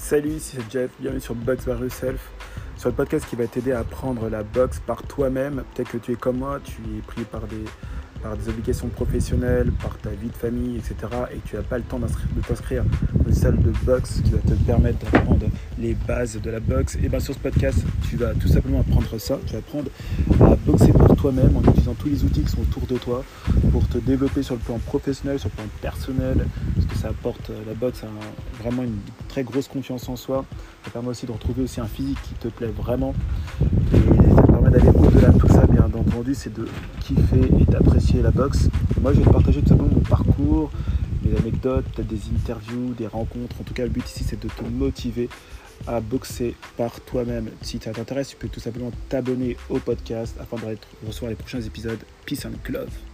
Salut, c'est Jeff, bienvenue sur Box by Yourself, sur le podcast qui va t'aider à apprendre la boxe par toi-même. Peut-être que tu es comme moi, tu es pris par des, obligations professionnelles, par ta vie de famille, etc. Et tu n'as pas le temps de t'inscrire dans une salle de boxe qui va te permettre d'apprendre les bases de la boxe. Et bien sur ce podcast, tu vas tout simplement apprendre ça. Tu vas apprendre à boxer par toi-même en utilisant tous les outils qui sont autour de toi pour te développer sur le plan professionnel, sur le plan personnel, parce que ça apporte la boxe vraiment une très grosse confiance en soi. Ça permet aussi de retrouver aussi un physique qui te plaît vraiment. Et ça permet d'aller au-delà de tout ça, bien entendu, c'est de kiffer et d'apprécier la boxe. Moi, je vais te partager tout simplement mon parcours, mes anecdotes, peut-être des interviews, des rencontres. En tout cas, le but ici, c'est de te motiver à boxer par toi-même. Si ça t'intéresse, tu peux tout simplement t'abonner au podcast afin de recevoir les prochains épisodes. Peace and love.